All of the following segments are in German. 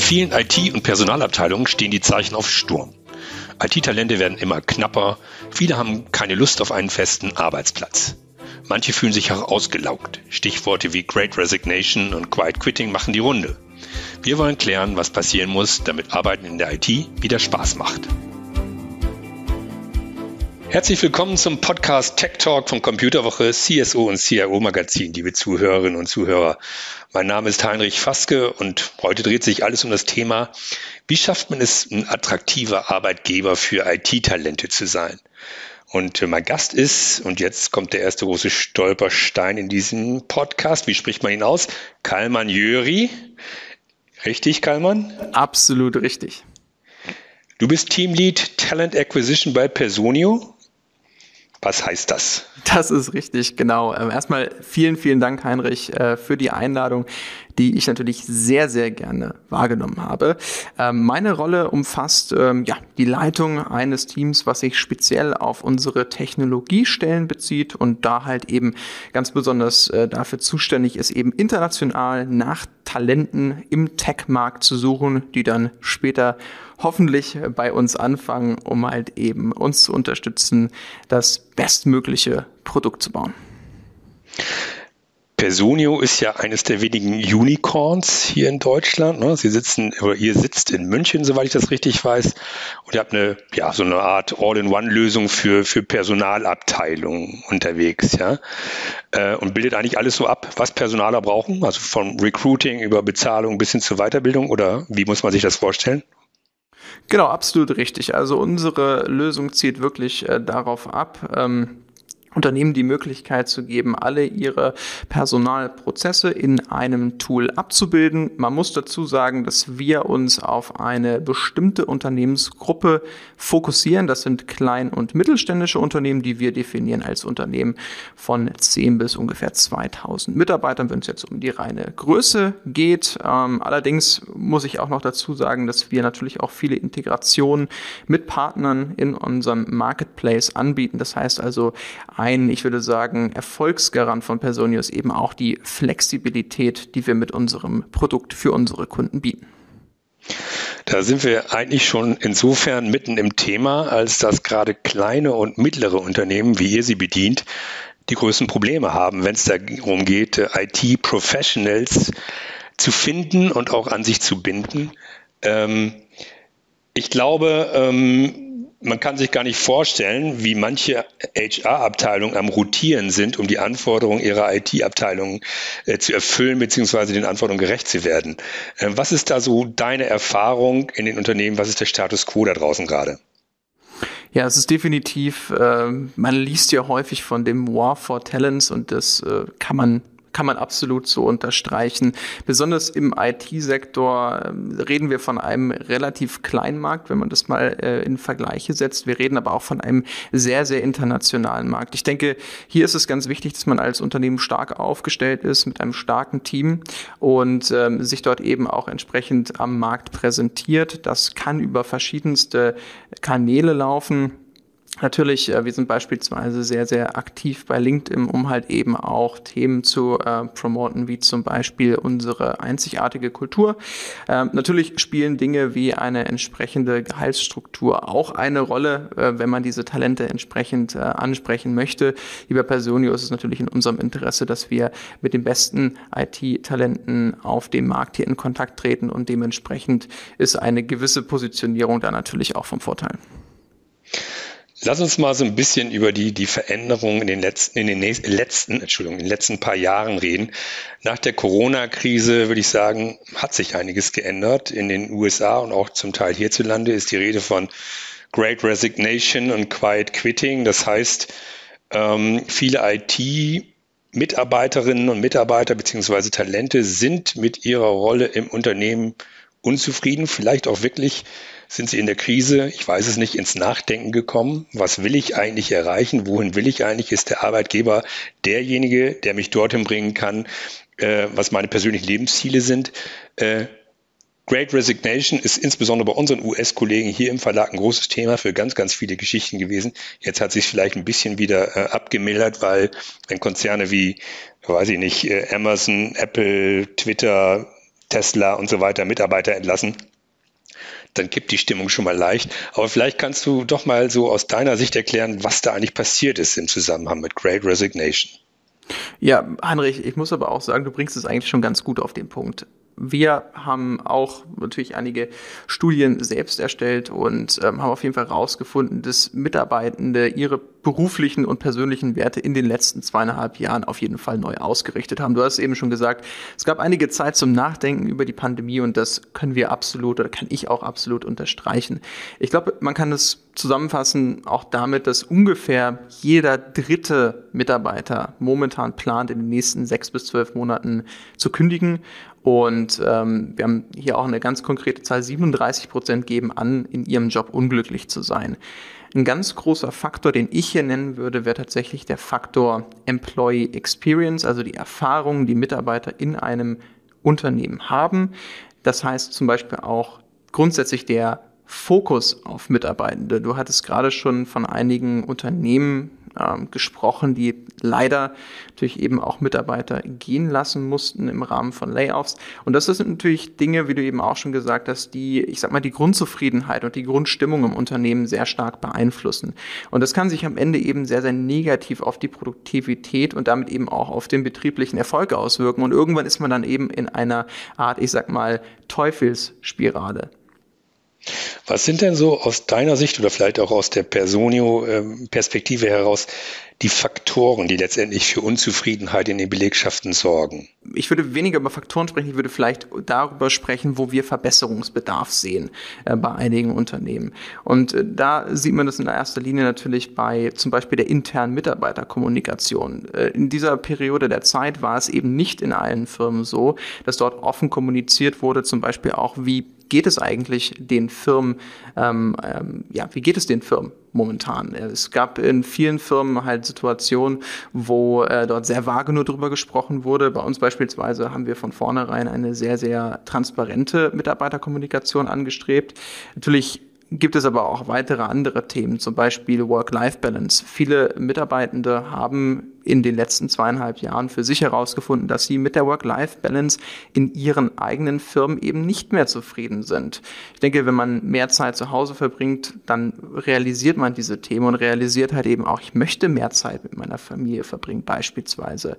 vielen IT- und Personalabteilungen stehen die Zeichen auf Sturm. IT-Talente werden immer knapper, viele haben keine Lust auf einen festen Arbeitsplatz. Manche fühlen sich auch ausgelaugt. Stichworte wie Great Resignation und Quiet Quitting machen die Runde. Wir wollen klären, was passieren muss, damit Arbeiten in der IT wieder Spaß macht. Herzlich willkommen zum Podcast Tech Talk von Computerwoche, CSO und CIO Magazin, liebe Zuhörerinnen und Zuhörer. Mein Name ist Heinrich Faske und heute dreht sich alles um das Thema, wie schafft man es, ein attraktiver Arbeitgeber für IT-Talente zu sein? Und mein Gast ist, und jetzt kommt der erste große Stolperstein in diesem Podcast, wie spricht man ihn aus? Kalman Jöri. Richtig, Kalman? Absolut richtig. Du bist Teamlead Talent Acquisition bei Personio. Was heißt das? Das ist richtig, genau. Ähm, erstmal vielen, vielen Dank, Heinrich, äh, für die Einladung, die ich natürlich sehr, sehr gerne wahrgenommen habe. Ähm, meine Rolle umfasst ähm, ja, die Leitung eines Teams, was sich speziell auf unsere Technologiestellen bezieht und da halt eben ganz besonders äh, dafür zuständig ist, eben international nach Talenten im Tech-Markt zu suchen, die dann später hoffentlich bei uns anfangen, um halt eben uns zu unterstützen, das bestmögliche Produkt zu bauen. Personio ist ja eines der wenigen Unicorns hier in Deutschland. Ne? Sie sitzen oder ihr sitzt in München, soweit ich das richtig weiß, und ihr habt eine ja so eine Art All-in-One-Lösung für für Personalabteilungen unterwegs, ja, äh, und bildet eigentlich alles so ab, was Personaler brauchen, also vom Recruiting über Bezahlung bis hin zur Weiterbildung oder wie muss man sich das vorstellen? Genau, absolut richtig. Also unsere Lösung zielt wirklich äh, darauf ab, ähm, Unternehmen die Möglichkeit zu geben, alle ihre Personalprozesse in einem Tool abzubilden. Man muss dazu sagen, dass wir uns auf eine bestimmte Unternehmensgruppe fokussieren. Das sind klein- und mittelständische Unternehmen, die wir definieren als Unternehmen von 10 bis ungefähr 2000 Mitarbeitern, wenn es jetzt um die reine Größe geht. Ähm, allerdings muss ich auch noch dazu sagen, dass wir natürlich auch viele Integrationen mit Partnern in unserem Marketplace anbieten. Das heißt also, ein, ich würde sagen, Erfolgsgarant von Personio ist eben auch die Flexibilität, die wir mit unserem Produkt für unsere Kunden bieten. Da sind wir eigentlich schon insofern mitten im Thema, als dass gerade kleine und mittlere Unternehmen, wie ihr sie bedient, die größten Probleme haben, wenn es darum geht, IT-Professionals zu finden und auch an sich zu binden. Ähm, ich glaube, ähm, man kann sich gar nicht vorstellen, wie manche HR-Abteilungen am Rotieren sind, um die Anforderungen ihrer IT-Abteilungen äh, zu erfüllen bzw. den Anforderungen gerecht zu werden. Äh, was ist da so deine Erfahrung in den Unternehmen? Was ist der Status quo da draußen gerade? Ja, es ist definitiv, äh, man liest ja häufig von dem War for Talents und das äh, kann man kann man absolut so unterstreichen. Besonders im IT-Sektor äh, reden wir von einem relativ kleinen Markt, wenn man das mal äh, in Vergleiche setzt. Wir reden aber auch von einem sehr, sehr internationalen Markt. Ich denke, hier ist es ganz wichtig, dass man als Unternehmen stark aufgestellt ist mit einem starken Team und ähm, sich dort eben auch entsprechend am Markt präsentiert. Das kann über verschiedenste Kanäle laufen. Natürlich, äh, wir sind beispielsweise sehr, sehr aktiv bei LinkedIn, um halt eben auch Themen zu äh, promoten, wie zum Beispiel unsere einzigartige Kultur. Ähm, natürlich spielen Dinge wie eine entsprechende Gehaltsstruktur auch eine Rolle, äh, wenn man diese Talente entsprechend äh, ansprechen möchte. Lieber Personio ist es natürlich in unserem Interesse, dass wir mit den besten IT-Talenten auf dem Markt hier in Kontakt treten und dementsprechend ist eine gewisse Positionierung da natürlich auch vom Vorteil. Lass uns mal so ein bisschen über die, die Veränderungen in den letzten, in den letzten, Entschuldigung, in den letzten paar Jahren reden. Nach der Corona-Krise würde ich sagen, hat sich einiges geändert. In den USA und auch zum Teil hierzulande ist die Rede von Great Resignation und Quiet Quitting. Das heißt, ähm, viele IT-Mitarbeiterinnen und Mitarbeiter beziehungsweise Talente sind mit ihrer Rolle im Unternehmen unzufrieden, vielleicht auch wirklich sind Sie in der Krise, ich weiß es nicht, ins Nachdenken gekommen? Was will ich eigentlich erreichen? Wohin will ich eigentlich? Ist der Arbeitgeber derjenige, der mich dorthin bringen kann, äh, was meine persönlichen Lebensziele sind? Äh, Great Resignation ist insbesondere bei unseren US-Kollegen hier im Verlag ein großes Thema für ganz, ganz viele Geschichten gewesen. Jetzt hat sich vielleicht ein bisschen wieder äh, abgemildert, weil wenn Konzerne wie, weiß ich nicht, äh, Amazon, Apple, Twitter, Tesla und so weiter Mitarbeiter entlassen, dann kippt die Stimmung schon mal leicht. Aber vielleicht kannst du doch mal so aus deiner Sicht erklären, was da eigentlich passiert ist im Zusammenhang mit Great Resignation. Ja, Heinrich, ich muss aber auch sagen, du bringst es eigentlich schon ganz gut auf den Punkt. Wir haben auch natürlich einige Studien selbst erstellt und ähm, haben auf jeden Fall herausgefunden, dass Mitarbeitende ihre beruflichen und persönlichen Werte in den letzten zweieinhalb Jahren auf jeden Fall neu ausgerichtet haben. Du hast eben schon gesagt, es gab einige Zeit zum Nachdenken über die Pandemie und das können wir absolut oder kann ich auch absolut unterstreichen. Ich glaube, man kann es zusammenfassen auch damit, dass ungefähr jeder dritte Mitarbeiter momentan plant, in den nächsten sechs bis zwölf Monaten zu kündigen. Und ähm, wir haben hier auch eine ganz konkrete Zahl, 37 Prozent geben an, in ihrem Job unglücklich zu sein. Ein ganz großer Faktor, den ich hier nennen würde, wäre tatsächlich der Faktor Employee Experience, also die Erfahrungen, die Mitarbeiter in einem Unternehmen haben. Das heißt zum Beispiel auch grundsätzlich der Fokus auf Mitarbeitende. Du hattest gerade schon von einigen Unternehmen ähm, gesprochen, die leider natürlich eben auch Mitarbeiter gehen lassen mussten im Rahmen von Layoffs. Und das sind natürlich Dinge, wie du eben auch schon gesagt hast, die, ich sag mal, die Grundzufriedenheit und die Grundstimmung im Unternehmen sehr stark beeinflussen. Und das kann sich am Ende eben sehr, sehr negativ auf die Produktivität und damit eben auch auf den betrieblichen Erfolg auswirken. Und irgendwann ist man dann eben in einer Art, ich sag mal, Teufelsspirale. Was sind denn so aus deiner Sicht oder vielleicht auch aus der Personio-Perspektive heraus die Faktoren, die letztendlich für Unzufriedenheit in den Belegschaften sorgen? Ich würde weniger über Faktoren sprechen, ich würde vielleicht darüber sprechen, wo wir Verbesserungsbedarf sehen äh, bei einigen Unternehmen. Und äh, da sieht man das in erster Linie natürlich bei zum Beispiel der internen Mitarbeiterkommunikation. Äh, in dieser Periode der Zeit war es eben nicht in allen Firmen so, dass dort offen kommuniziert wurde, zum Beispiel auch, wie geht es eigentlich den Firmen, ähm, ähm, ja, wie geht es den Firmen momentan? Es gab in vielen Firmen halt Situationen, wo äh, dort sehr vage nur drüber gesprochen wurde. Bei uns beispielsweise haben wir von vornherein eine sehr, sehr transparente Mitarbeiterkommunikation angestrebt. Natürlich gibt es aber auch weitere andere Themen, zum Beispiel Work-Life-Balance. Viele Mitarbeitende haben in den letzten zweieinhalb Jahren für sich herausgefunden, dass sie mit der Work-Life-Balance in ihren eigenen Firmen eben nicht mehr zufrieden sind. Ich denke, wenn man mehr Zeit zu Hause verbringt, dann realisiert man diese Themen und realisiert halt eben auch, ich möchte mehr Zeit mit meiner Familie verbringen, beispielsweise.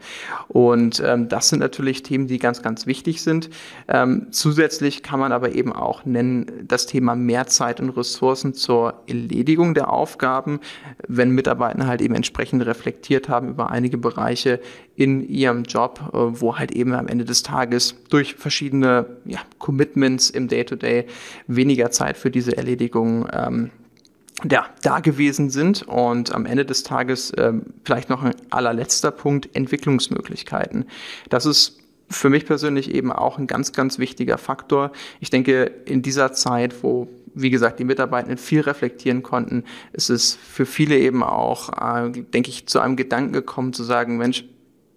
Und ähm, das sind natürlich Themen, die ganz, ganz wichtig sind. Ähm, zusätzlich kann man aber eben auch nennen das Thema mehr Zeit und Ressourcen zur Erledigung der Aufgaben, wenn Mitarbeiter halt eben entsprechend reflektiert haben über einige Bereiche in ihrem Job, äh, wo halt eben am Ende des Tages durch verschiedene ja, Commitments im Day-to-Day -Day weniger Zeit für diese Erledigung ähm, ja, da gewesen sind und am Ende des Tages äh, vielleicht noch ein allerletzter Punkt, Entwicklungsmöglichkeiten. Das ist für mich persönlich eben auch ein ganz, ganz wichtiger Faktor. Ich denke, in dieser Zeit, wo wie gesagt, die Mitarbeitenden viel reflektieren konnten, ist es für viele eben auch, äh, denke ich, zu einem Gedanken gekommen, zu sagen, Mensch,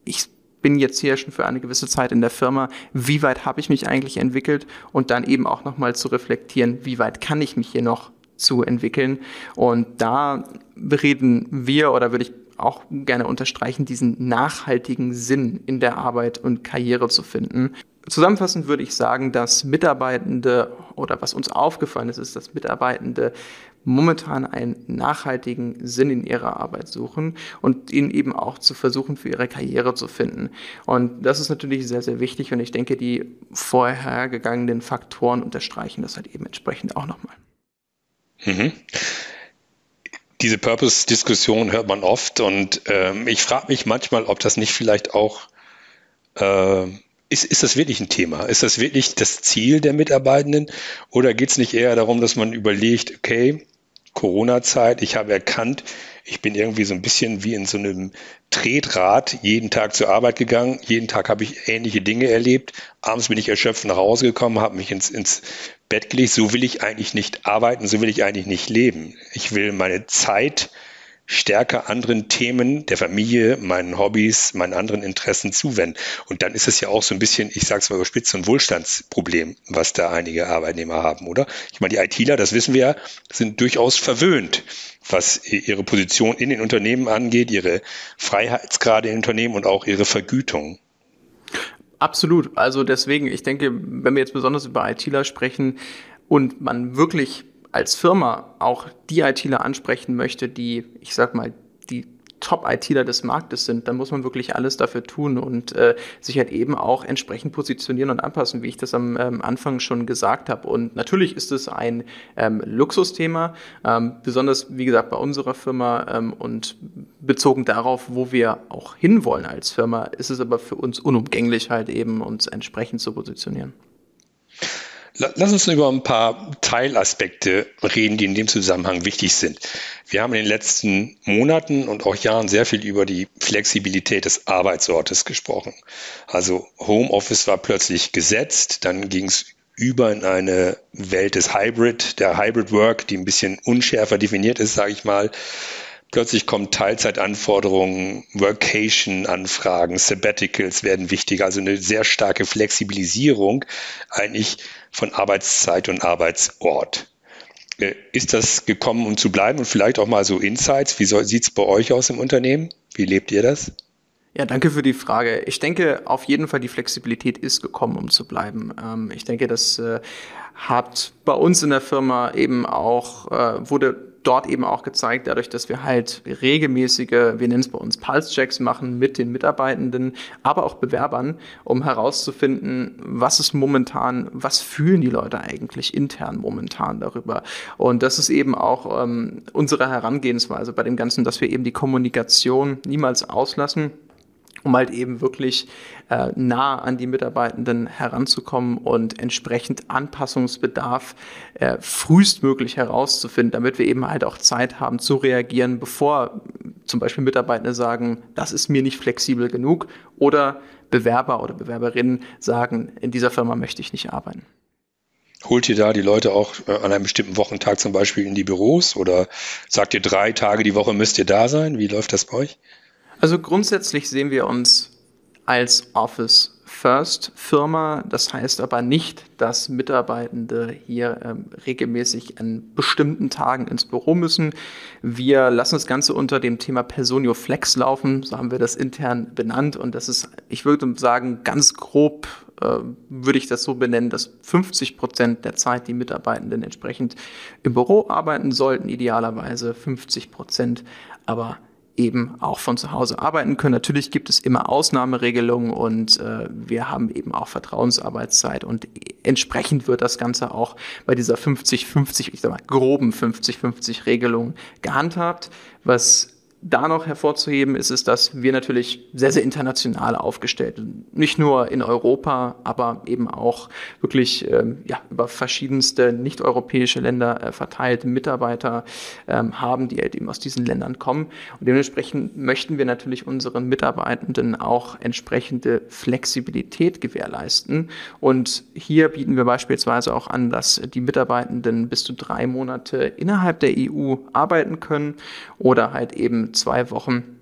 ich bin jetzt hier schon für eine gewisse Zeit in der Firma, wie weit habe ich mich eigentlich entwickelt und dann eben auch nochmal zu reflektieren, wie weit kann ich mich hier noch zu entwickeln. Und da reden wir oder würde ich auch gerne unterstreichen, diesen nachhaltigen Sinn in der Arbeit und Karriere zu finden. Zusammenfassend würde ich sagen, dass Mitarbeitende oder was uns aufgefallen ist, ist, dass Mitarbeitende momentan einen nachhaltigen Sinn in ihrer Arbeit suchen und ihn eben auch zu versuchen, für ihre Karriere zu finden. Und das ist natürlich sehr, sehr wichtig und ich denke, die vorhergegangenen Faktoren unterstreichen das halt eben entsprechend auch nochmal. Mhm. Diese Purpose-Diskussion hört man oft und ähm, ich frage mich manchmal, ob das nicht vielleicht auch äh, ist, ist das wirklich ein Thema? Ist das wirklich das Ziel der Mitarbeitenden? Oder geht es nicht eher darum, dass man überlegt, okay, Corona-Zeit, ich habe erkannt, ich bin irgendwie so ein bisschen wie in so einem Tretrad jeden Tag zur Arbeit gegangen. Jeden Tag habe ich ähnliche Dinge erlebt. Abends bin ich erschöpft nach Hause gekommen, habe mich ins, ins Bett gelegt. So will ich eigentlich nicht arbeiten, so will ich eigentlich nicht leben. Ich will meine Zeit stärker anderen Themen der Familie, meinen Hobbys, meinen anderen Interessen zuwenden. Und dann ist es ja auch so ein bisschen, ich sage es mal überspitzt, so ein Wohlstandsproblem, was da einige Arbeitnehmer haben, oder? Ich meine, die ITler, das wissen wir ja, sind durchaus verwöhnt, was ihre Position in den Unternehmen angeht, ihre Freiheitsgrade in Unternehmen und auch ihre Vergütung. Absolut. Also deswegen, ich denke, wenn wir jetzt besonders über ITler sprechen und man wirklich als Firma auch die ITler ansprechen möchte, die, ich sag mal, die Top-ITler des Marktes sind, dann muss man wirklich alles dafür tun und äh, sich halt eben auch entsprechend positionieren und anpassen, wie ich das am ähm, Anfang schon gesagt habe. Und natürlich ist es ein ähm, Luxusthema, ähm, besonders wie gesagt bei unserer Firma ähm, und bezogen darauf, wo wir auch hinwollen als Firma, ist es aber für uns unumgänglich halt eben uns entsprechend zu positionieren. Lass uns über ein paar Teilaspekte reden, die in dem Zusammenhang wichtig sind. Wir haben in den letzten Monaten und auch Jahren sehr viel über die Flexibilität des Arbeitsortes gesprochen. Also Homeoffice war plötzlich gesetzt, dann ging es über in eine Welt des Hybrid, der Hybrid Work, die ein bisschen unschärfer definiert ist, sage ich mal. Plötzlich kommen Teilzeitanforderungen, Workation-Anfragen, Sabbaticals werden wichtiger, also eine sehr starke Flexibilisierung eigentlich von Arbeitszeit und Arbeitsort. Äh, ist das gekommen, um zu bleiben und vielleicht auch mal so Insights? Wie sieht es bei euch aus im Unternehmen? Wie lebt ihr das? Ja, danke für die Frage. Ich denke, auf jeden Fall die Flexibilität ist gekommen, um zu bleiben. Ähm, ich denke, das äh, hat bei uns in der Firma eben auch, äh, wurde dort eben auch gezeigt, dadurch, dass wir halt regelmäßige, wir nennen es bei uns Pulse-Checks machen mit den Mitarbeitenden, aber auch Bewerbern, um herauszufinden, was ist momentan, was fühlen die Leute eigentlich intern momentan darüber. Und das ist eben auch ähm, unsere Herangehensweise bei dem Ganzen, dass wir eben die Kommunikation niemals auslassen um halt eben wirklich äh, nah an die Mitarbeitenden heranzukommen und entsprechend Anpassungsbedarf äh, frühestmöglich herauszufinden, damit wir eben halt auch Zeit haben zu reagieren, bevor zum Beispiel Mitarbeitende sagen, das ist mir nicht flexibel genug oder Bewerber oder Bewerberinnen sagen, in dieser Firma möchte ich nicht arbeiten. Holt ihr da die Leute auch äh, an einem bestimmten Wochentag zum Beispiel in die Büros oder sagt ihr drei Tage die Woche müsst ihr da sein? Wie läuft das bei euch? Also grundsätzlich sehen wir uns als Office First Firma. Das heißt aber nicht, dass Mitarbeitende hier ähm, regelmäßig an bestimmten Tagen ins Büro müssen. Wir lassen das Ganze unter dem Thema Personio Flex laufen. So haben wir das intern benannt. Und das ist, ich würde sagen, ganz grob äh, würde ich das so benennen, dass 50 Prozent der Zeit die Mitarbeitenden entsprechend im Büro arbeiten sollten, idealerweise 50 Prozent aber eben auch von zu Hause arbeiten können. Natürlich gibt es immer Ausnahmeregelungen und äh, wir haben eben auch Vertrauensarbeitszeit und entsprechend wird das Ganze auch bei dieser 50-50, ich sag mal groben 50-50 Regelung gehandhabt. Was da noch hervorzuheben ist es, dass wir natürlich sehr, sehr international aufgestellt sind. Nicht nur in Europa, aber eben auch wirklich ähm, ja, über verschiedenste nicht-europäische Länder äh, verteilte Mitarbeiter ähm, haben, die halt eben aus diesen Ländern kommen. Und dementsprechend möchten wir natürlich unseren Mitarbeitenden auch entsprechende Flexibilität gewährleisten. Und hier bieten wir beispielsweise auch an, dass die Mitarbeitenden bis zu drei Monate innerhalb der EU arbeiten können oder halt eben zwei Wochen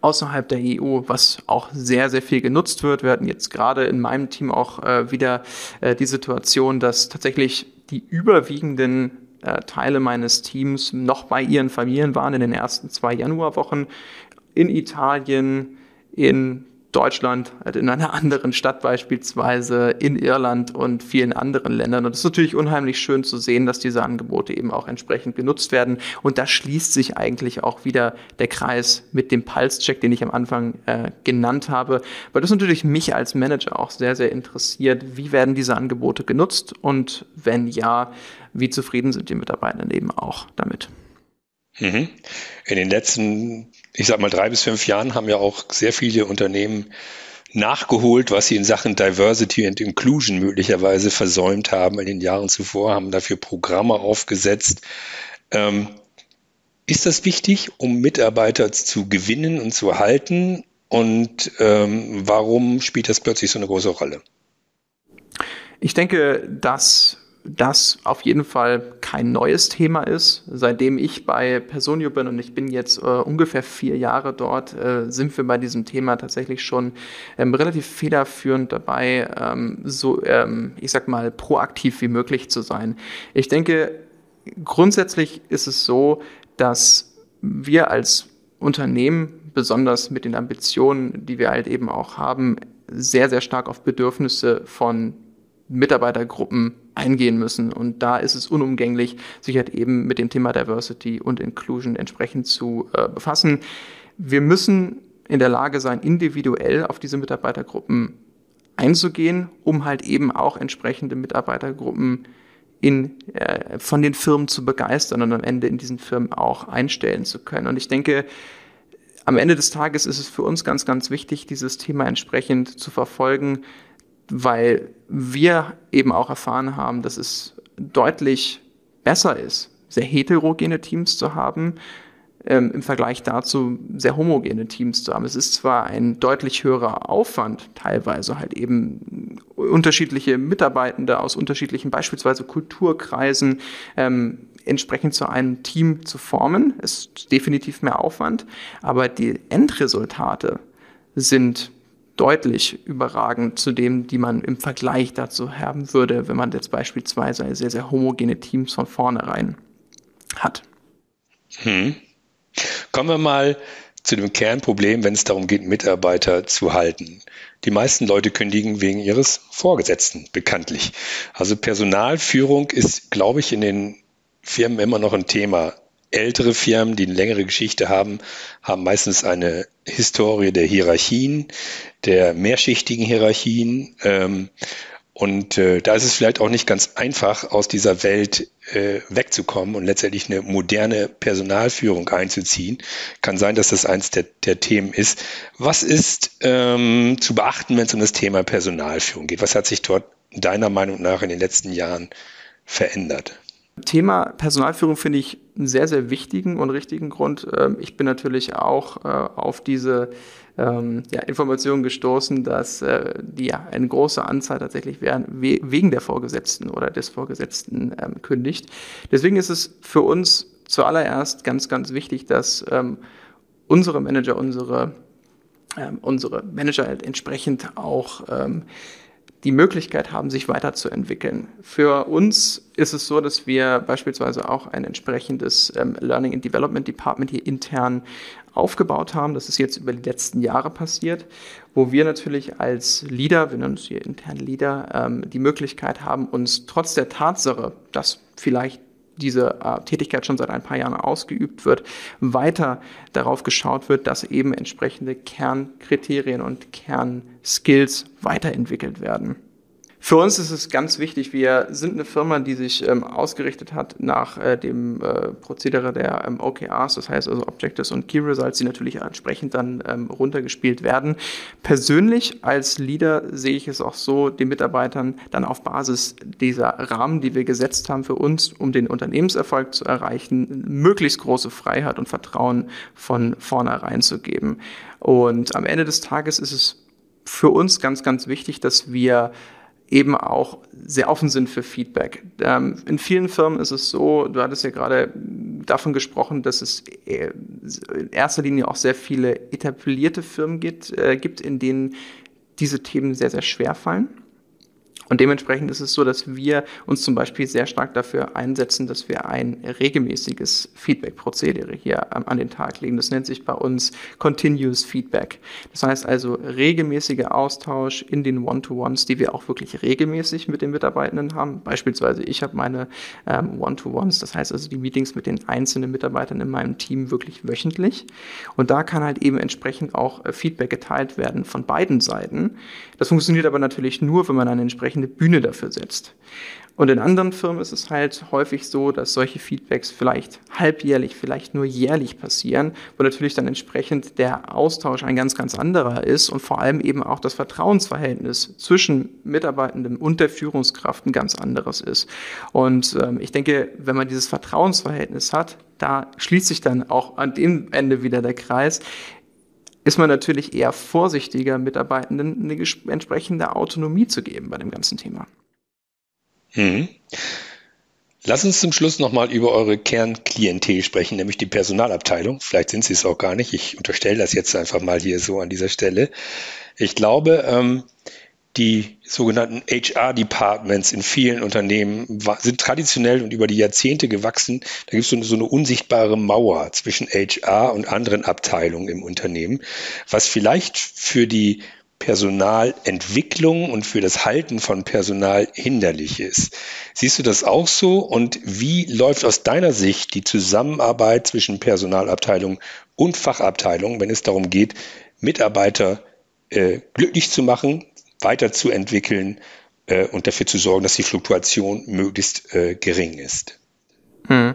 außerhalb der EU, was auch sehr, sehr viel genutzt wird. Wir hatten jetzt gerade in meinem Team auch äh, wieder äh, die Situation, dass tatsächlich die überwiegenden äh, Teile meines Teams noch bei ihren Familien waren in den ersten zwei Januarwochen in Italien, in Deutschland, halt in einer anderen Stadt beispielsweise, in Irland und vielen anderen Ländern. Und es ist natürlich unheimlich schön zu sehen, dass diese Angebote eben auch entsprechend genutzt werden. Und da schließt sich eigentlich auch wieder der Kreis mit dem Pulse-Check, den ich am Anfang äh, genannt habe, weil das natürlich mich als Manager auch sehr, sehr interessiert. Wie werden diese Angebote genutzt? Und wenn ja, wie zufrieden sind die Mitarbeitenden eben auch damit? Mhm. In den letzten, ich sag mal, drei bis fünf Jahren haben ja auch sehr viele Unternehmen nachgeholt, was sie in Sachen Diversity and Inclusion möglicherweise versäumt haben in den Jahren zuvor, haben dafür Programme aufgesetzt. Ähm, ist das wichtig, um Mitarbeiter zu gewinnen und zu halten? Und ähm, warum spielt das plötzlich so eine große Rolle? Ich denke, dass das auf jeden Fall kein neues Thema ist. Seitdem ich bei Personio bin und ich bin jetzt äh, ungefähr vier Jahre dort, äh, sind wir bei diesem Thema tatsächlich schon ähm, relativ federführend dabei, ähm, so, ähm, ich sag mal, proaktiv wie möglich zu sein. Ich denke, grundsätzlich ist es so, dass wir als Unternehmen, besonders mit den Ambitionen, die wir halt eben auch haben, sehr, sehr stark auf Bedürfnisse von Mitarbeitergruppen eingehen müssen. Und da ist es unumgänglich, sich halt eben mit dem Thema Diversity und Inclusion entsprechend zu äh, befassen. Wir müssen in der Lage sein, individuell auf diese Mitarbeitergruppen einzugehen, um halt eben auch entsprechende Mitarbeitergruppen in, äh, von den Firmen zu begeistern und am Ende in diesen Firmen auch einstellen zu können. Und ich denke, am Ende des Tages ist es für uns ganz, ganz wichtig, dieses Thema entsprechend zu verfolgen, weil wir eben auch erfahren haben, dass es deutlich besser ist, sehr heterogene Teams zu haben, ähm, im Vergleich dazu sehr homogene Teams zu haben. Es ist zwar ein deutlich höherer Aufwand, teilweise halt eben unterschiedliche Mitarbeitende aus unterschiedlichen, beispielsweise Kulturkreisen, ähm, entsprechend zu einem Team zu formen, ist definitiv mehr Aufwand, aber die Endresultate sind deutlich überragend zu dem, die man im Vergleich dazu haben würde, wenn man jetzt beispielsweise sehr, sehr homogene Teams von vornherein hat. Hm. Kommen wir mal zu dem Kernproblem, wenn es darum geht, Mitarbeiter zu halten. Die meisten Leute kündigen wegen ihres Vorgesetzten, bekanntlich. Also Personalführung ist, glaube ich, in den Firmen immer noch ein Thema. Ältere Firmen, die eine längere Geschichte haben, haben meistens eine Historie der Hierarchien, der mehrschichtigen Hierarchien. Ähm, und äh, da ist es vielleicht auch nicht ganz einfach, aus dieser Welt äh, wegzukommen und letztendlich eine moderne Personalführung einzuziehen. Kann sein, dass das eins der, der Themen ist. Was ist ähm, zu beachten, wenn es um das Thema Personalführung geht? Was hat sich dort deiner Meinung nach in den letzten Jahren verändert? Thema Personalführung finde ich einen sehr, sehr wichtigen und richtigen Grund. Ähm, ich bin natürlich auch äh, auf diese ähm, ja, Informationen gestoßen, dass äh, die ja, eine große Anzahl tatsächlich wegen der Vorgesetzten oder des Vorgesetzten ähm, kündigt. Deswegen ist es für uns zuallererst ganz, ganz wichtig, dass unsere Manager, unsere, unsere Manager entsprechend auch die Möglichkeit haben, sich weiterzuentwickeln. Für uns ist es so, dass wir beispielsweise auch ein entsprechendes ähm, Learning and Development Department hier intern aufgebaut haben. Das ist jetzt über die letzten Jahre passiert, wo wir natürlich als Leader, wir nennen uns hier intern Leader, ähm, die Möglichkeit haben, uns trotz der Tatsache, dass vielleicht diese äh, Tätigkeit schon seit ein paar Jahren ausgeübt wird, weiter darauf geschaut wird, dass eben entsprechende Kernkriterien und Kernskills weiterentwickelt werden. Für uns ist es ganz wichtig, wir sind eine Firma, die sich ähm, ausgerichtet hat nach äh, dem äh, Prozedere der ähm, OKRs, das heißt also Objectives und Key Results, die natürlich entsprechend dann ähm, runtergespielt werden. Persönlich als Leader sehe ich es auch so, den Mitarbeitern dann auf Basis dieser Rahmen, die wir gesetzt haben für uns, um den Unternehmenserfolg zu erreichen, möglichst große Freiheit und Vertrauen von vornherein zu geben. Und am Ende des Tages ist es für uns ganz, ganz wichtig, dass wir eben auch sehr offen sind für Feedback. Ähm, in vielen Firmen ist es so, du hattest ja gerade davon gesprochen, dass es in erster Linie auch sehr viele etablierte Firmen gibt, äh, gibt in denen diese Themen sehr, sehr schwer fallen. Und dementsprechend ist es so, dass wir uns zum Beispiel sehr stark dafür einsetzen, dass wir ein regelmäßiges Feedback-Prozedere hier an den Tag legen. Das nennt sich bei uns Continuous Feedback. Das heißt also regelmäßiger Austausch in den One-to-Ones, die wir auch wirklich regelmäßig mit den Mitarbeitenden haben. Beispielsweise ich habe meine ähm, One-to-Ones, das heißt also die Meetings mit den einzelnen Mitarbeitern in meinem Team wirklich wöchentlich. Und da kann halt eben entsprechend auch äh, Feedback geteilt werden von beiden Seiten. Das funktioniert aber natürlich nur, wenn man eine entsprechende Bühne dafür setzt. Und in anderen Firmen ist es halt häufig so, dass solche Feedbacks vielleicht halbjährlich, vielleicht nur jährlich passieren, wo natürlich dann entsprechend der Austausch ein ganz, ganz anderer ist und vor allem eben auch das Vertrauensverhältnis zwischen Mitarbeitenden und der Führungskraft ein ganz anderes ist. Und ähm, ich denke, wenn man dieses Vertrauensverhältnis hat, da schließt sich dann auch an dem Ende wieder der Kreis ist man natürlich eher vorsichtiger, Mitarbeitenden eine entsprechende Autonomie zu geben bei dem ganzen Thema. Mhm. Lass uns zum Schluss nochmal über eure Kernklientel sprechen, nämlich die Personalabteilung. Vielleicht sind sie es auch gar nicht. Ich unterstelle das jetzt einfach mal hier so an dieser Stelle. Ich glaube, ähm, die sogenannten HR-Departments in vielen Unternehmen sind traditionell und über die Jahrzehnte gewachsen. Da gibt es so, so eine unsichtbare Mauer zwischen HR und anderen Abteilungen im Unternehmen, was vielleicht für die Personalentwicklung und für das Halten von Personal hinderlich ist. Siehst du das auch so? Und wie läuft aus deiner Sicht die Zusammenarbeit zwischen Personalabteilung und Fachabteilung, wenn es darum geht, Mitarbeiter äh, glücklich zu machen, weiterzuentwickeln äh, und dafür zu sorgen, dass die Fluktuation möglichst äh, gering ist? Hm.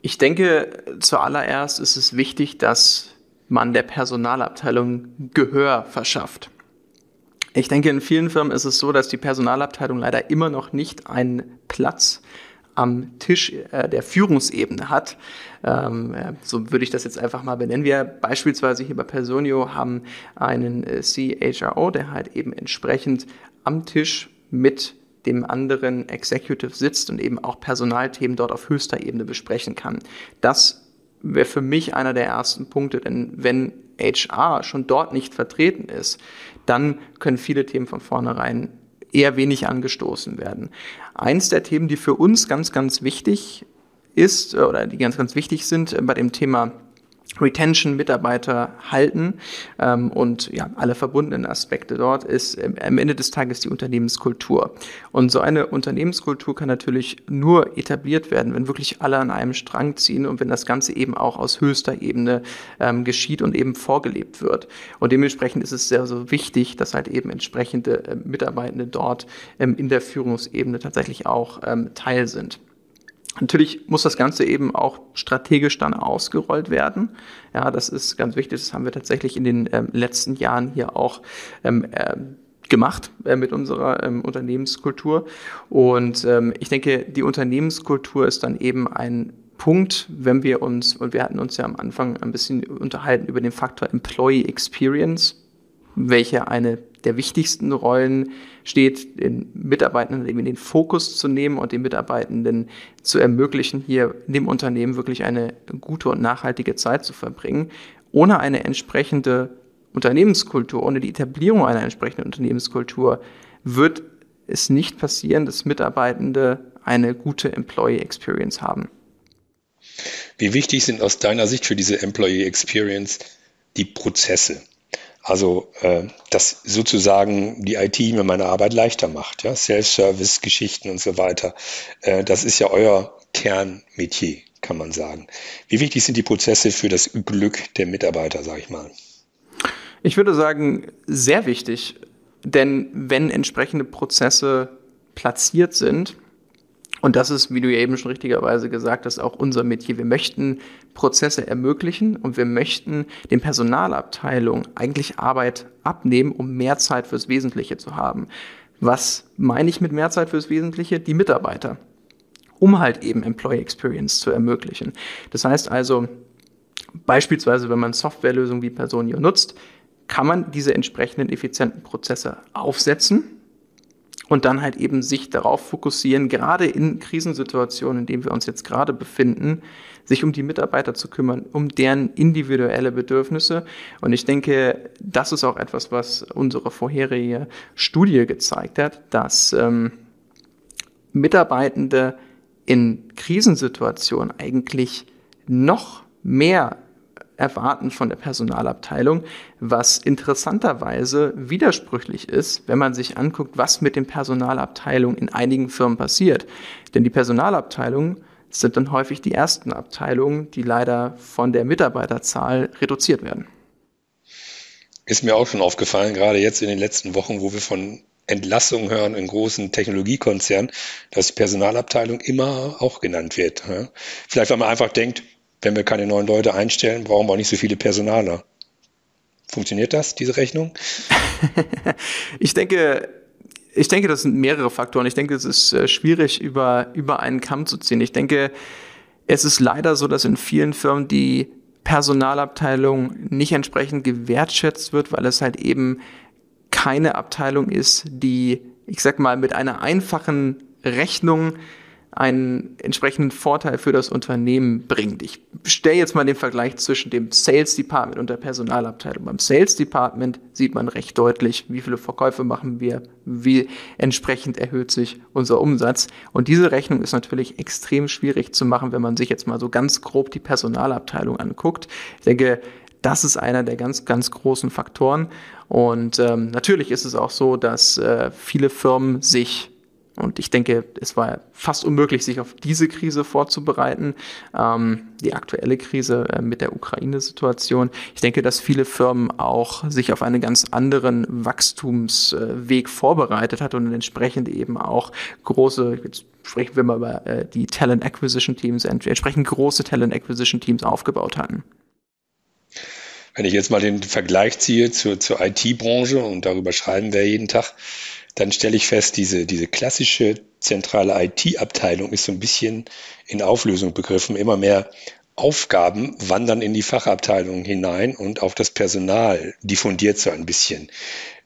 Ich denke, zuallererst ist es wichtig, dass man der Personalabteilung Gehör verschafft. Ich denke, in vielen Firmen ist es so, dass die Personalabteilung leider immer noch nicht einen Platz am Tisch äh, der Führungsebene hat. Ähm, so würde ich das jetzt einfach mal benennen. Wir beispielsweise hier bei Personio haben einen äh, CHRO, der halt eben entsprechend am Tisch mit dem anderen Executive sitzt und eben auch Personalthemen dort auf höchster Ebene besprechen kann. Das wäre für mich einer der ersten Punkte, denn wenn HR schon dort nicht vertreten ist, dann können viele Themen von vornherein eher wenig angestoßen werden. Eins der Themen, die für uns ganz, ganz wichtig ist oder die ganz, ganz wichtig sind bei dem Thema Retention, Mitarbeiter halten ähm, und ja, alle verbundenen Aspekte dort ist ähm, am Ende des Tages die Unternehmenskultur. Und so eine Unternehmenskultur kann natürlich nur etabliert werden, wenn wirklich alle an einem Strang ziehen und wenn das Ganze eben auch aus höchster Ebene ähm, geschieht und eben vorgelebt wird. Und dementsprechend ist es sehr so wichtig, dass halt eben entsprechende äh, Mitarbeitende dort ähm, in der Führungsebene tatsächlich auch ähm, Teil sind. Natürlich muss das Ganze eben auch strategisch dann ausgerollt werden. Ja, das ist ganz wichtig. Das haben wir tatsächlich in den ähm, letzten Jahren hier auch ähm, äh, gemacht äh, mit unserer ähm, Unternehmenskultur. Und ähm, ich denke, die Unternehmenskultur ist dann eben ein Punkt, wenn wir uns, und wir hatten uns ja am Anfang ein bisschen unterhalten über den Faktor Employee Experience, welche eine der wichtigsten Rollen steht, den Mitarbeitenden eben in den Fokus zu nehmen und den Mitarbeitenden zu ermöglichen, hier in dem Unternehmen wirklich eine gute und nachhaltige Zeit zu verbringen. Ohne eine entsprechende Unternehmenskultur, ohne die Etablierung einer entsprechenden Unternehmenskultur wird es nicht passieren, dass Mitarbeitende eine gute Employee Experience haben. Wie wichtig sind aus deiner Sicht für diese Employee Experience die Prozesse? Also äh, das sozusagen die IT mir meine Arbeit leichter macht, ja, Self-Service, Geschichten und so weiter. Äh, das ist ja euer Kernmetier, kann man sagen. Wie wichtig sind die Prozesse für das Glück der Mitarbeiter, sage ich mal? Ich würde sagen, sehr wichtig. Denn wenn entsprechende Prozesse platziert sind, und das ist, wie du eben schon richtigerweise gesagt hast, auch unser Metier. Wir möchten Prozesse ermöglichen und wir möchten den Personalabteilung eigentlich Arbeit abnehmen, um mehr Zeit fürs Wesentliche zu haben. Was meine ich mit mehr Zeit fürs Wesentliche? Die Mitarbeiter. Um halt eben Employee Experience zu ermöglichen. Das heißt also, beispielsweise, wenn man Softwarelösungen wie Personio nutzt, kann man diese entsprechenden effizienten Prozesse aufsetzen und dann halt eben sich darauf fokussieren, gerade in Krisensituationen, in denen wir uns jetzt gerade befinden, sich um die Mitarbeiter zu kümmern, um deren individuelle Bedürfnisse. Und ich denke, das ist auch etwas, was unsere vorherige Studie gezeigt hat, dass ähm, Mitarbeitende in Krisensituationen eigentlich noch mehr erwarten von der Personalabteilung, was interessanterweise widersprüchlich ist, wenn man sich anguckt, was mit den Personalabteilungen in einigen Firmen passiert. Denn die Personalabteilungen sind dann häufig die ersten Abteilungen, die leider von der Mitarbeiterzahl reduziert werden. Ist mir auch schon aufgefallen, gerade jetzt in den letzten Wochen, wo wir von Entlassungen hören in großen Technologiekonzernen, dass die Personalabteilung immer auch genannt wird. Vielleicht, weil man einfach denkt, wenn wir keine neuen Leute einstellen, brauchen wir auch nicht so viele Personaler. Funktioniert das, diese Rechnung? ich denke, ich denke, das sind mehrere Faktoren. Ich denke, es ist äh, schwierig, über, über einen Kamm zu ziehen. Ich denke, es ist leider so, dass in vielen Firmen die Personalabteilung nicht entsprechend gewertschätzt wird, weil es halt eben keine Abteilung ist, die, ich sag mal, mit einer einfachen Rechnung einen entsprechenden Vorteil für das Unternehmen bringt. Ich stelle jetzt mal den Vergleich zwischen dem Sales Department und der Personalabteilung. Beim Sales Department sieht man recht deutlich, wie viele Verkäufe machen wir, wie entsprechend erhöht sich unser Umsatz. Und diese Rechnung ist natürlich extrem schwierig zu machen, wenn man sich jetzt mal so ganz grob die Personalabteilung anguckt. Ich denke, das ist einer der ganz, ganz großen Faktoren. Und ähm, natürlich ist es auch so, dass äh, viele Firmen sich und ich denke, es war fast unmöglich, sich auf diese Krise vorzubereiten, ähm, die aktuelle Krise äh, mit der Ukraine-Situation. Ich denke, dass viele Firmen auch sich auf einen ganz anderen Wachstumsweg vorbereitet hat und entsprechend eben auch große, jetzt sprechen wir mal über äh, die Talent Acquisition Teams, entsprechend große Talent Acquisition Teams aufgebaut hatten. Wenn ich jetzt mal den Vergleich ziehe zur, zur IT-Branche und darüber schreiben wir jeden Tag, dann stelle ich fest, diese, diese klassische zentrale IT-Abteilung ist so ein bisschen in Auflösung begriffen. Immer mehr Aufgaben wandern in die Fachabteilung hinein und auch das Personal diffundiert so ein bisschen.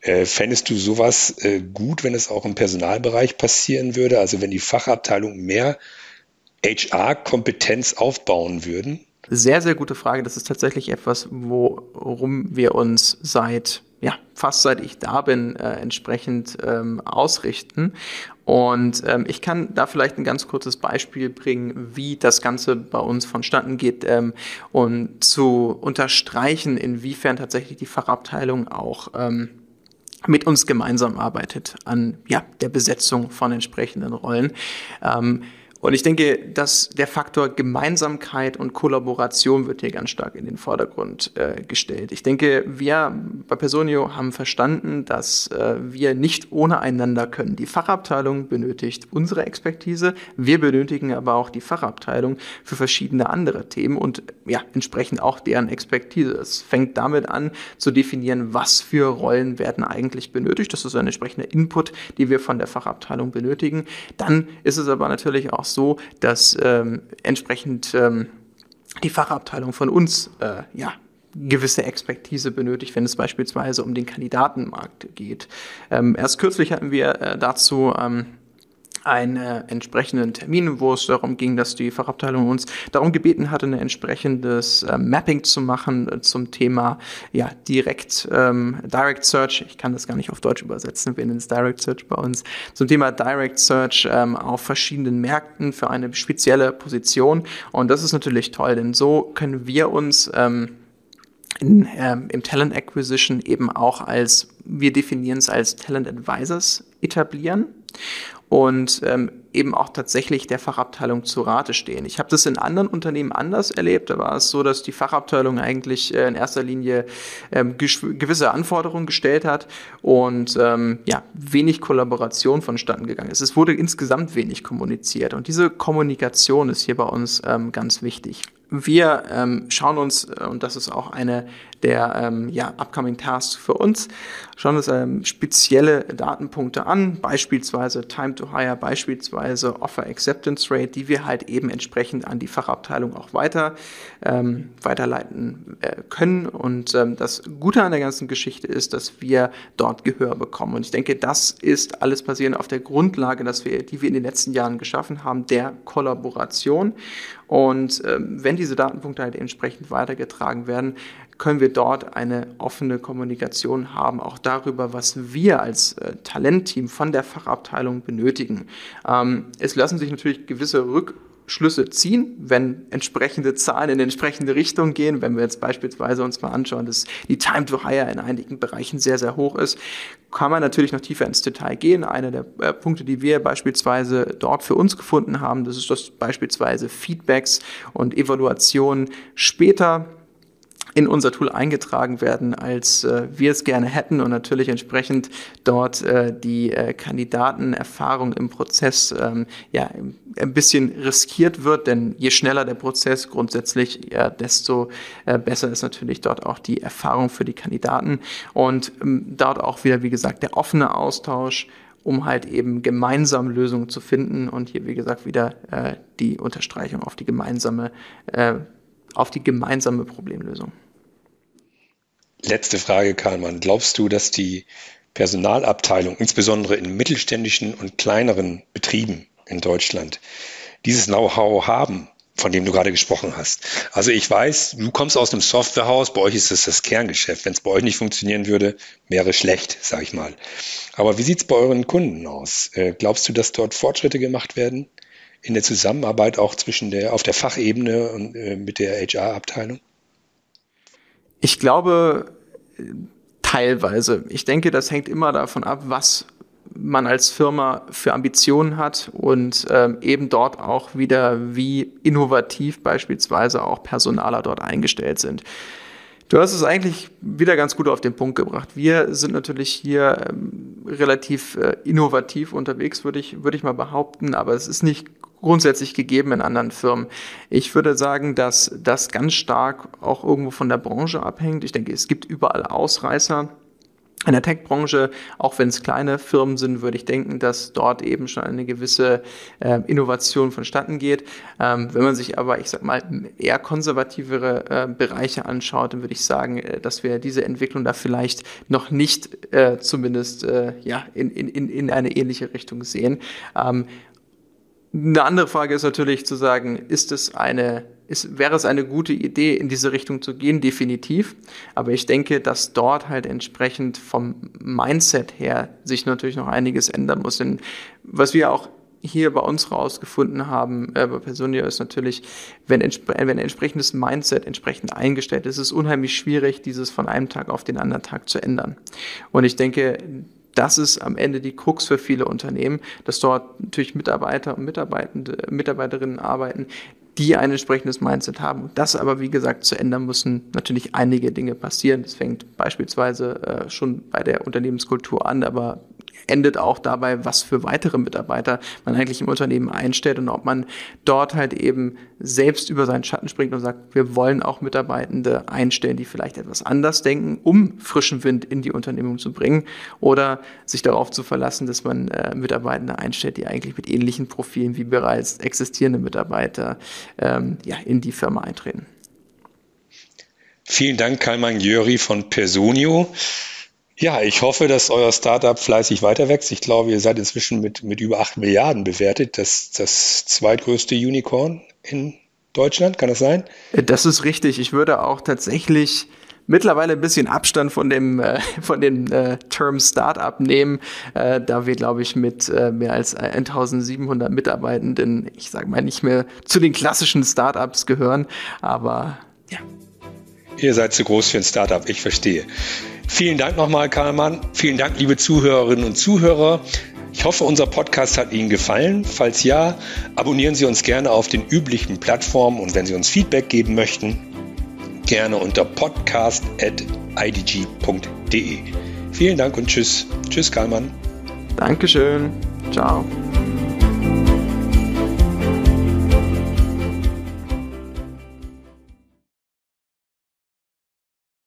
Äh, fändest du sowas äh, gut, wenn es auch im Personalbereich passieren würde? Also wenn die Fachabteilung mehr HR-Kompetenz aufbauen würden? Sehr, sehr gute Frage. Das ist tatsächlich etwas, worum wir uns seit ja, fast seit ich da bin, äh, entsprechend ähm, ausrichten. Und ähm, ich kann da vielleicht ein ganz kurzes Beispiel bringen, wie das Ganze bei uns vonstatten geht ähm, und zu unterstreichen, inwiefern tatsächlich die Fachabteilung auch ähm, mit uns gemeinsam arbeitet an ja, der Besetzung von entsprechenden Rollen. Ähm, und ich denke, dass der Faktor Gemeinsamkeit und Kollaboration wird hier ganz stark in den Vordergrund äh, gestellt. Ich denke, wir bei Personio haben verstanden, dass äh, wir nicht ohne einander können. Die Fachabteilung benötigt unsere Expertise, wir benötigen aber auch die Fachabteilung für verschiedene andere Themen und ja, entsprechend auch deren Expertise. Es fängt damit an zu definieren, was für Rollen werden eigentlich benötigt. Das ist ein entsprechender Input, die wir von der Fachabteilung benötigen. Dann ist es aber natürlich auch so, dass ähm, entsprechend ähm, die Fachabteilung von uns äh, ja, gewisse Expertise benötigt, wenn es beispielsweise um den Kandidatenmarkt geht. Ähm, erst kürzlich hatten wir äh, dazu ähm, einen entsprechenden Termin, wo es darum ging, dass die Fachabteilung uns darum gebeten hatte, ein entsprechendes äh, Mapping zu machen äh, zum Thema ja, Direct, ähm, Direct Search. Ich kann das gar nicht auf Deutsch übersetzen, wir nennen es Direct Search bei uns. Zum Thema Direct Search ähm, auf verschiedenen Märkten für eine spezielle Position. Und das ist natürlich toll, denn so können wir uns ähm, in, ähm, im Talent Acquisition eben auch als, wir definieren es als Talent Advisors etablieren und ähm, eben auch tatsächlich der Fachabteilung zu Rate stehen. Ich habe das in anderen Unternehmen anders erlebt. Da war es so, dass die Fachabteilung eigentlich äh, in erster Linie ähm, gewisse Anforderungen gestellt hat und ähm, ja, wenig Kollaboration vonstatten gegangen ist. Es wurde insgesamt wenig kommuniziert und diese Kommunikation ist hier bei uns ähm, ganz wichtig. Wir ähm, schauen uns, äh, und das ist auch eine der ähm, ja, upcoming Tasks für uns, schauen uns ähm, spezielle Datenpunkte an, beispielsweise Time to Hire, beispielsweise Offer Acceptance Rate, die wir halt eben entsprechend an die Fachabteilung auch weiter ähm, weiterleiten äh, können. Und ähm, das Gute an der ganzen Geschichte ist, dass wir dort Gehör bekommen. Und ich denke, das ist alles basierend auf der Grundlage, dass wir, die wir in den letzten Jahren geschaffen haben, der Kollaboration. Und ähm, wenn diese Datenpunkte halt entsprechend weitergetragen werden, können wir dort eine offene Kommunikation haben, auch darüber, was wir als äh, Talentteam von der Fachabteilung benötigen. Ähm, es lassen sich natürlich gewisse Rückschlüsse ziehen, wenn entsprechende Zahlen in entsprechende Richtung gehen. Wenn wir jetzt beispielsweise uns mal anschauen, dass die Time to Hire in einigen Bereichen sehr, sehr hoch ist, kann man natürlich noch tiefer ins Detail gehen. Einer der äh, Punkte, die wir beispielsweise dort für uns gefunden haben, das ist das beispielsweise Feedbacks und Evaluationen später in unser Tool eingetragen werden, als äh, wir es gerne hätten und natürlich entsprechend dort äh, die äh, Kandidatenerfahrung im Prozess ähm, ja ein bisschen riskiert wird, denn je schneller der Prozess grundsätzlich, ja, desto äh, besser ist natürlich dort auch die Erfahrung für die Kandidaten und ähm, dort auch wieder, wie gesagt, der offene Austausch um halt eben gemeinsam Lösungen zu finden und hier, wie gesagt, wieder äh, die Unterstreichung auf die gemeinsame äh, auf die gemeinsame Problemlösung. Letzte Frage, Karlmann. Glaubst du, dass die Personalabteilung, insbesondere in mittelständischen und kleineren Betrieben in Deutschland, dieses Know-how haben, von dem du gerade gesprochen hast? Also ich weiß, du kommst aus einem Softwarehaus, bei euch ist das das Kerngeschäft. Wenn es bei euch nicht funktionieren würde, wäre schlecht, sag ich mal. Aber wie sieht es bei euren Kunden aus? Äh, glaubst du, dass dort Fortschritte gemacht werden in der Zusammenarbeit auch zwischen der auf der Fachebene und äh, mit der HR-Abteilung? Ich glaube, teilweise. Ich denke, das hängt immer davon ab, was man als Firma für Ambitionen hat und ähm, eben dort auch wieder, wie innovativ beispielsweise auch Personaler dort eingestellt sind. Du hast es eigentlich wieder ganz gut auf den Punkt gebracht. Wir sind natürlich hier ähm, relativ äh, innovativ unterwegs, würde ich, würde ich mal behaupten, aber es ist nicht grundsätzlich gegeben in anderen Firmen. Ich würde sagen, dass das ganz stark auch irgendwo von der Branche abhängt. Ich denke, es gibt überall Ausreißer. In der Tech-Branche, auch wenn es kleine Firmen sind, würde ich denken, dass dort eben schon eine gewisse äh, Innovation vonstatten geht. Ähm, wenn man sich aber, ich sag mal, eher konservativere äh, Bereiche anschaut, dann würde ich sagen, äh, dass wir diese Entwicklung da vielleicht noch nicht äh, zumindest äh, ja, in, in, in eine ähnliche Richtung sehen. Ähm, eine andere Frage ist natürlich zu sagen, ist es eine, ist, wäre es eine gute Idee, in diese Richtung zu gehen? Definitiv. Aber ich denke, dass dort halt entsprechend vom Mindset her sich natürlich noch einiges ändern muss. Denn was wir auch hier bei uns rausgefunden haben, äh, bei Personia, ist natürlich, wenn, wenn ein entsprechendes Mindset entsprechend eingestellt ist, ist es unheimlich schwierig, dieses von einem Tag auf den anderen Tag zu ändern. Und ich denke, das ist am Ende die Krux für viele Unternehmen, dass dort natürlich Mitarbeiter und Mitarbeitende, Mitarbeiterinnen arbeiten, die ein entsprechendes Mindset haben. Das aber, wie gesagt, zu ändern müssen natürlich einige Dinge passieren. Das fängt beispielsweise äh, schon bei der Unternehmenskultur an, aber endet auch dabei, was für weitere Mitarbeiter man eigentlich im Unternehmen einstellt und ob man dort halt eben selbst über seinen Schatten springt und sagt, wir wollen auch Mitarbeitende einstellen, die vielleicht etwas anders denken, um frischen Wind in die Unternehmung zu bringen oder sich darauf zu verlassen, dass man äh, Mitarbeitende einstellt, die eigentlich mit ähnlichen Profilen wie bereits existierende Mitarbeiter ähm, ja, in die Firma eintreten. Vielen Dank, Kalman Jöri von Personio. Ja, ich hoffe, dass euer Startup fleißig weiter wächst. Ich glaube, ihr seid inzwischen mit, mit über 8 Milliarden bewertet. Das, das zweitgrößte Unicorn in Deutschland, kann das sein? Das ist richtig. Ich würde auch tatsächlich mittlerweile ein bisschen Abstand von dem, äh, von dem äh, Term Startup nehmen, äh, da wir, glaube ich, mit äh, mehr als 1700 Mitarbeitenden, ich sage mal, nicht mehr zu den klassischen Startups gehören. Aber ja. Ihr seid zu groß für ein Startup, ich verstehe. Vielen Dank nochmal, Karlmann. Vielen Dank, liebe Zuhörerinnen und Zuhörer. Ich hoffe, unser Podcast hat Ihnen gefallen. Falls ja, abonnieren Sie uns gerne auf den üblichen Plattformen und wenn Sie uns Feedback geben möchten, gerne unter podcast.idg.de. Vielen Dank und tschüss. Tschüss, Karlmann. Dankeschön. Ciao.